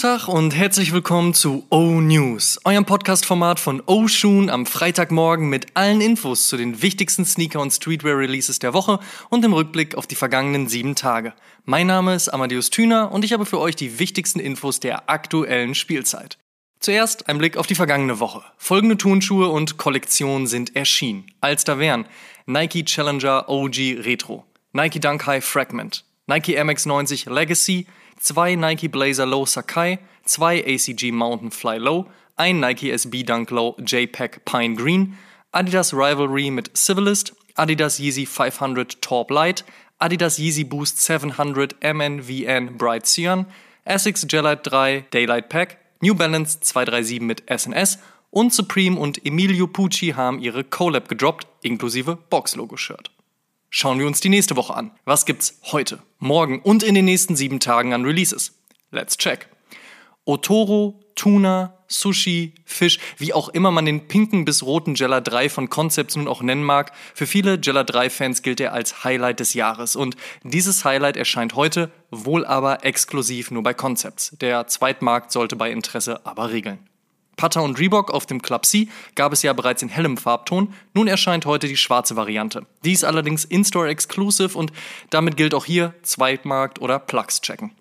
Schönen guten Tag und herzlich willkommen zu O News, eurem Podcast-Format von O Shoon am Freitagmorgen mit allen Infos zu den wichtigsten Sneaker- und Streetwear-Releases der Woche und im Rückblick auf die vergangenen sieben Tage. Mein Name ist Amadeus Thüner und ich habe für euch die wichtigsten Infos der aktuellen Spielzeit. Zuerst ein Blick auf die vergangene Woche. Folgende Turnschuhe und Kollektionen sind erschienen. Als da wären Nike Challenger OG Retro, Nike Dunk High Fragment, Nike MX90 Legacy, zwei Nike Blazer Low Sakai, zwei ACG Mountain Fly Low, ein Nike SB Dunk Low JPEG Pine Green, Adidas Rivalry mit Civilist, Adidas Yeezy 500 Torp Light, Adidas Yeezy Boost 700 MNVN Bright Cyan, Essex Gelite 3 Daylight Pack, New Balance 237 mit SNS und Supreme und Emilio Pucci haben ihre Collab gedroppt, inklusive Box-Logo-Shirt. Schauen wir uns die nächste Woche an. Was gibt's heute, morgen und in den nächsten sieben Tagen an Releases? Let's check. Otoro, Tuna, Sushi, Fisch, wie auch immer man den pinken bis roten Jella 3 von Concepts nun auch nennen mag, für viele Jella 3 Fans gilt er als Highlight des Jahres und dieses Highlight erscheint heute, wohl aber exklusiv nur bei Concepts. Der Zweitmarkt sollte bei Interesse aber regeln. Pata und Reebok auf dem Club C gab es ja bereits in hellem Farbton, nun erscheint heute die schwarze Variante. Die ist allerdings In-Store Exclusive und damit gilt auch hier Zweitmarkt oder Plugs checken.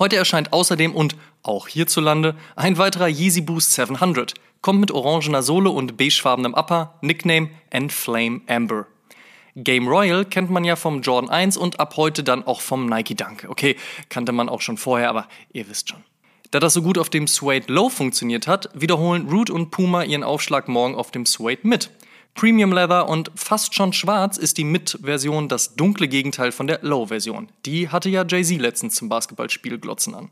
Heute erscheint außerdem und auch hierzulande ein weiterer Yeezy Boost 700, kommt mit orangener Sohle und beigefarbenem Upper, Nickname Enflame Amber. Game Royal kennt man ja vom Jordan 1 und ab heute dann auch vom Nike Dunk. Okay, kannte man auch schon vorher, aber ihr wisst schon. Da das so gut auf dem Suede Low funktioniert hat, wiederholen Root und Puma ihren Aufschlag morgen auf dem Suede Mid. Premium Leather und fast schon schwarz ist die Mid-Version das dunkle Gegenteil von der Low-Version. Die hatte ja Jay-Z letztens zum Basketballspiel glotzen an.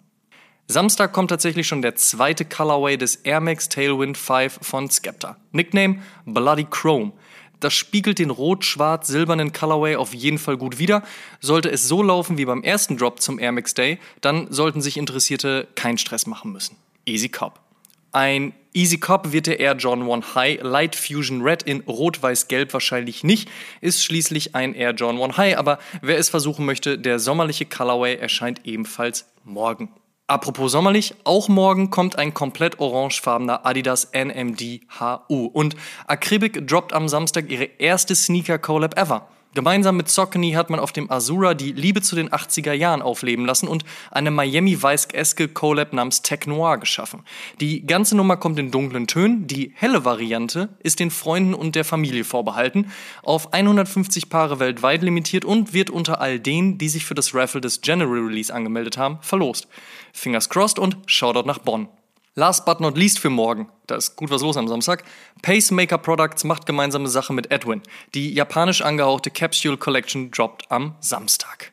Samstag kommt tatsächlich schon der zweite Colorway des Air Max Tailwind 5 von Skepta. Nickname Bloody Chrome. Das spiegelt den rot-schwarz-silbernen Colorway auf jeden Fall gut wider. Sollte es so laufen wie beim ersten Drop zum Air Max Day, dann sollten sich Interessierte keinen Stress machen müssen. Easy Cop. Ein Easy Cop wird der Air John 1 High Light Fusion Red in Rot-Weiß-Gelb wahrscheinlich nicht, ist schließlich ein Air John 1 High, aber wer es versuchen möchte, der sommerliche Colorway erscheint ebenfalls morgen. Apropos sommerlich, auch morgen kommt ein komplett orangefarbener Adidas NMD HU und Akribik droppt am Samstag ihre erste Sneaker Collab ever. Gemeinsam mit Saucony hat man auf dem Azura die Liebe zu den 80er Jahren aufleben lassen und eine Miami Vice-eske Collab namens Tech Noir geschaffen. Die ganze Nummer kommt in dunklen Tönen, die helle Variante ist den Freunden und der Familie vorbehalten, auf 150 Paare weltweit limitiert und wird unter all denen, die sich für das Raffle des General Release angemeldet haben, verlost. Fingers crossed und Shoutout nach Bonn. Last but not least für morgen, da ist gut was los am Samstag, Pacemaker Products macht gemeinsame Sache mit Edwin. Die japanisch angehauchte Capsule Collection droppt am Samstag.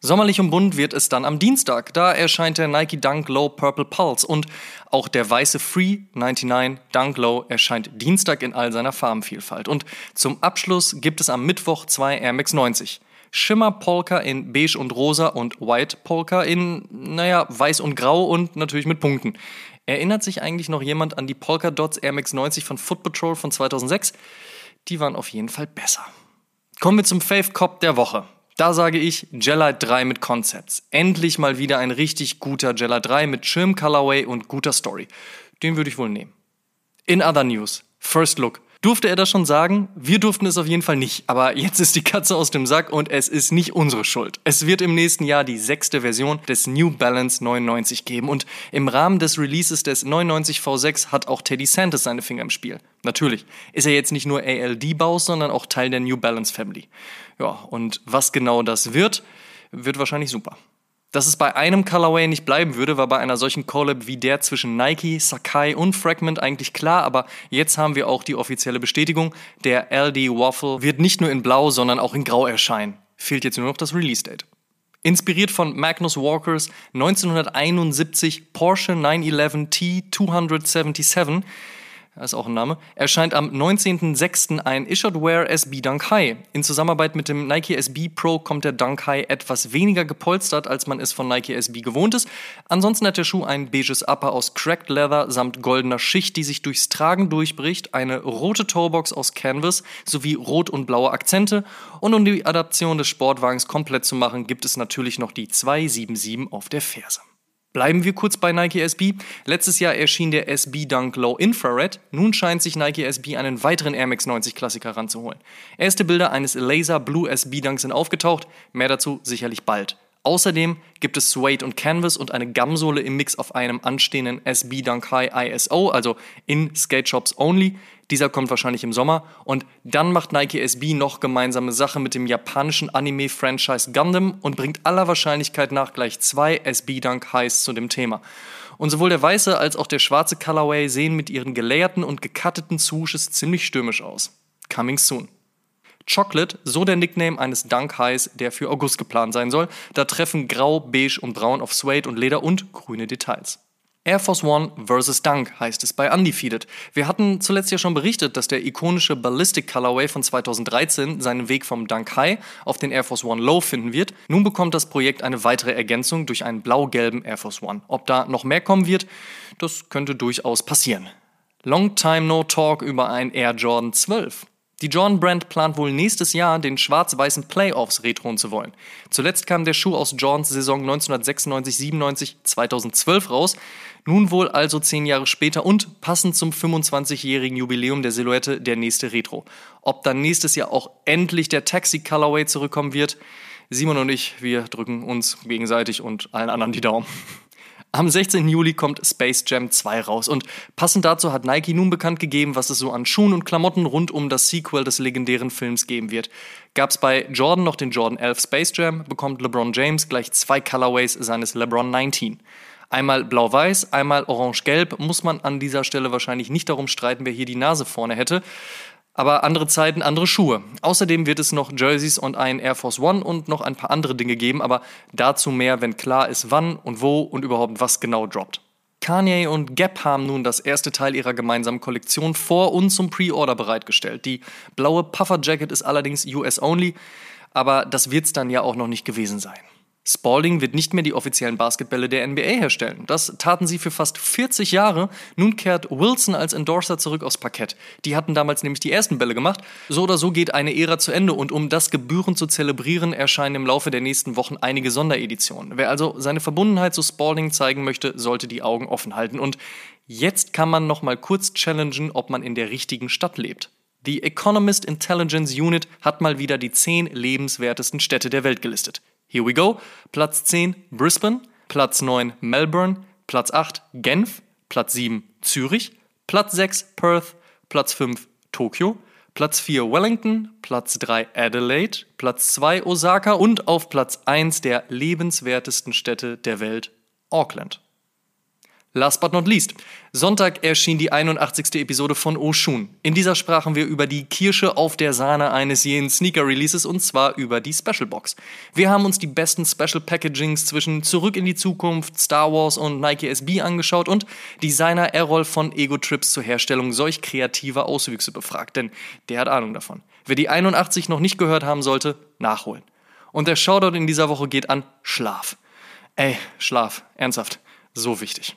Sommerlich und bunt wird es dann am Dienstag. Da erscheint der Nike Dunk Low Purple Pulse und auch der weiße Free 99 Dunk Low erscheint Dienstag in all seiner Farbenvielfalt. Und zum Abschluss gibt es am Mittwoch zwei Air Max 90. Schimmer Polka in beige und rosa und White Polka in, naja, weiß und grau und natürlich mit Punkten. Erinnert sich eigentlich noch jemand an die Polka Dots Air Max 90 von Foot Patrol von 2006? Die waren auf jeden Fall besser. Kommen wir zum Fave Cop der Woche. Da sage ich Gelite 3 mit Concepts. Endlich mal wieder ein richtig guter Gelite 3 mit Schirm Colorway und guter Story. Den würde ich wohl nehmen. In other news. First Look. Durfte er das schon sagen? Wir durften es auf jeden Fall nicht. Aber jetzt ist die Katze aus dem Sack und es ist nicht unsere Schuld. Es wird im nächsten Jahr die sechste Version des New Balance 99 geben und im Rahmen des Releases des 99 V6 hat auch Teddy Santis seine Finger im Spiel. Natürlich ist er jetzt nicht nur ALD-Baus, sondern auch Teil der New Balance Family. Ja, und was genau das wird, wird wahrscheinlich super. Dass es bei einem Colorway nicht bleiben würde, war bei einer solchen Collab wie der zwischen Nike, Sakai und Fragment eigentlich klar, aber jetzt haben wir auch die offizielle Bestätigung, der LD Waffle wird nicht nur in Blau, sondern auch in Grau erscheinen. Fehlt jetzt nur noch das Release-Date. Inspiriert von Magnus Walkers 1971 Porsche 911 T277 ist auch ein Name, erscheint am 19.06. ein Issued SB Dunk High. In Zusammenarbeit mit dem Nike SB Pro kommt der Dunk High etwas weniger gepolstert, als man es von Nike SB gewohnt ist. Ansonsten hat der Schuh ein beiges Upper aus Cracked Leather samt goldener Schicht, die sich durchs Tragen durchbricht, eine rote Toebox aus Canvas sowie rot und blaue Akzente. Und um die Adaption des Sportwagens komplett zu machen, gibt es natürlich noch die 277 auf der Ferse. Bleiben wir kurz bei Nike SB. Letztes Jahr erschien der SB Dunk Low Infrared. Nun scheint sich Nike SB einen weiteren Air Max 90 Klassiker ranzuholen. Erste Bilder eines Laser Blue SB Dunks sind aufgetaucht. Mehr dazu sicherlich bald. Außerdem gibt es Suede und Canvas und eine Gamsohle im Mix auf einem anstehenden SB Dunk High ISO, also in Skate Shops only. Dieser kommt wahrscheinlich im Sommer. Und dann macht Nike SB noch gemeinsame Sache mit dem japanischen Anime-Franchise Gundam und bringt aller Wahrscheinlichkeit nach gleich zwei SB Dunk Highs zu dem Thema. Und sowohl der weiße als auch der schwarze Colorway sehen mit ihren gelayerten und gekatteten Swooshes ziemlich stürmisch aus. Coming soon. Chocolate, so der Nickname eines Dunk Highs, der für August geplant sein soll. Da treffen Grau, Beige und Braun auf Suede und Leder und grüne Details. Air Force One vs. Dunk heißt es bei Undefeated. Wir hatten zuletzt ja schon berichtet, dass der ikonische Ballistic Colorway von 2013 seinen Weg vom Dunk High auf den Air Force One Low finden wird. Nun bekommt das Projekt eine weitere Ergänzung durch einen blau-gelben Air Force One. Ob da noch mehr kommen wird, das könnte durchaus passieren. Long time no talk über ein Air Jordan 12. Die Jordan Brand plant wohl nächstes Jahr den schwarz-weißen Playoffs retronen zu wollen. Zuletzt kam der Schuh aus Jordans Saison 1996-97 2012 raus. Nun wohl also zehn Jahre später und passend zum 25-jährigen Jubiläum der Silhouette der nächste Retro. Ob dann nächstes Jahr auch endlich der Taxi Colorway zurückkommen wird, Simon und ich, wir drücken uns gegenseitig und allen anderen die Daumen. Am 16. Juli kommt Space Jam 2 raus und passend dazu hat Nike nun bekannt gegeben, was es so an Schuhen und Klamotten rund um das Sequel des legendären Films geben wird. Gab es bei Jordan noch den Jordan 11 Space Jam, bekommt LeBron James gleich zwei Colorways seines LeBron 19. Einmal blau-weiß, einmal orange-gelb, muss man an dieser Stelle wahrscheinlich nicht darum streiten, wer hier die Nase vorne hätte. Aber andere Zeiten, andere Schuhe. Außerdem wird es noch Jerseys und einen Air Force One und noch ein paar andere Dinge geben, aber dazu mehr, wenn klar ist, wann und wo und überhaupt was genau droppt. Kanye und Gap haben nun das erste Teil ihrer gemeinsamen Kollektion vor und zum Pre-Order bereitgestellt. Die blaue Puffer Jacket ist allerdings US only, aber das wird's dann ja auch noch nicht gewesen sein. Spalding wird nicht mehr die offiziellen Basketbälle der NBA herstellen. Das taten sie für fast 40 Jahre. Nun kehrt Wilson als Endorser zurück aufs Parkett. Die hatten damals nämlich die ersten Bälle gemacht. So oder so geht eine Ära zu Ende und um das gebührend zu zelebrieren, erscheinen im Laufe der nächsten Wochen einige Sondereditionen. Wer also seine Verbundenheit zu Spalding zeigen möchte, sollte die Augen offen halten. Und jetzt kann man noch mal kurz challengen, ob man in der richtigen Stadt lebt. Die Economist Intelligence Unit hat mal wieder die 10 lebenswertesten Städte der Welt gelistet. Here we go. Platz 10 Brisbane, Platz 9 Melbourne, Platz 8 Genf, Platz 7 Zürich, Platz 6 Perth, Platz 5 Tokio, Platz 4 Wellington, Platz 3 Adelaide, Platz 2 Osaka. Und auf Platz 1 der lebenswertesten Städte der Welt Auckland. Last but not least. Sonntag erschien die 81. Episode von Oshun. In dieser sprachen wir über die Kirsche auf der Sahne eines jeden Sneaker-Releases und zwar über die Special Box. Wir haben uns die besten Special Packagings zwischen Zurück in die Zukunft, Star Wars und Nike SB angeschaut und Designer Errol von Ego Trips zur Herstellung solch kreativer Auswüchse befragt, denn der hat Ahnung davon. Wer die 81 noch nicht gehört haben sollte, nachholen. Und der Shoutout in dieser Woche geht an Schlaf. Ey, Schlaf, ernsthaft, so wichtig.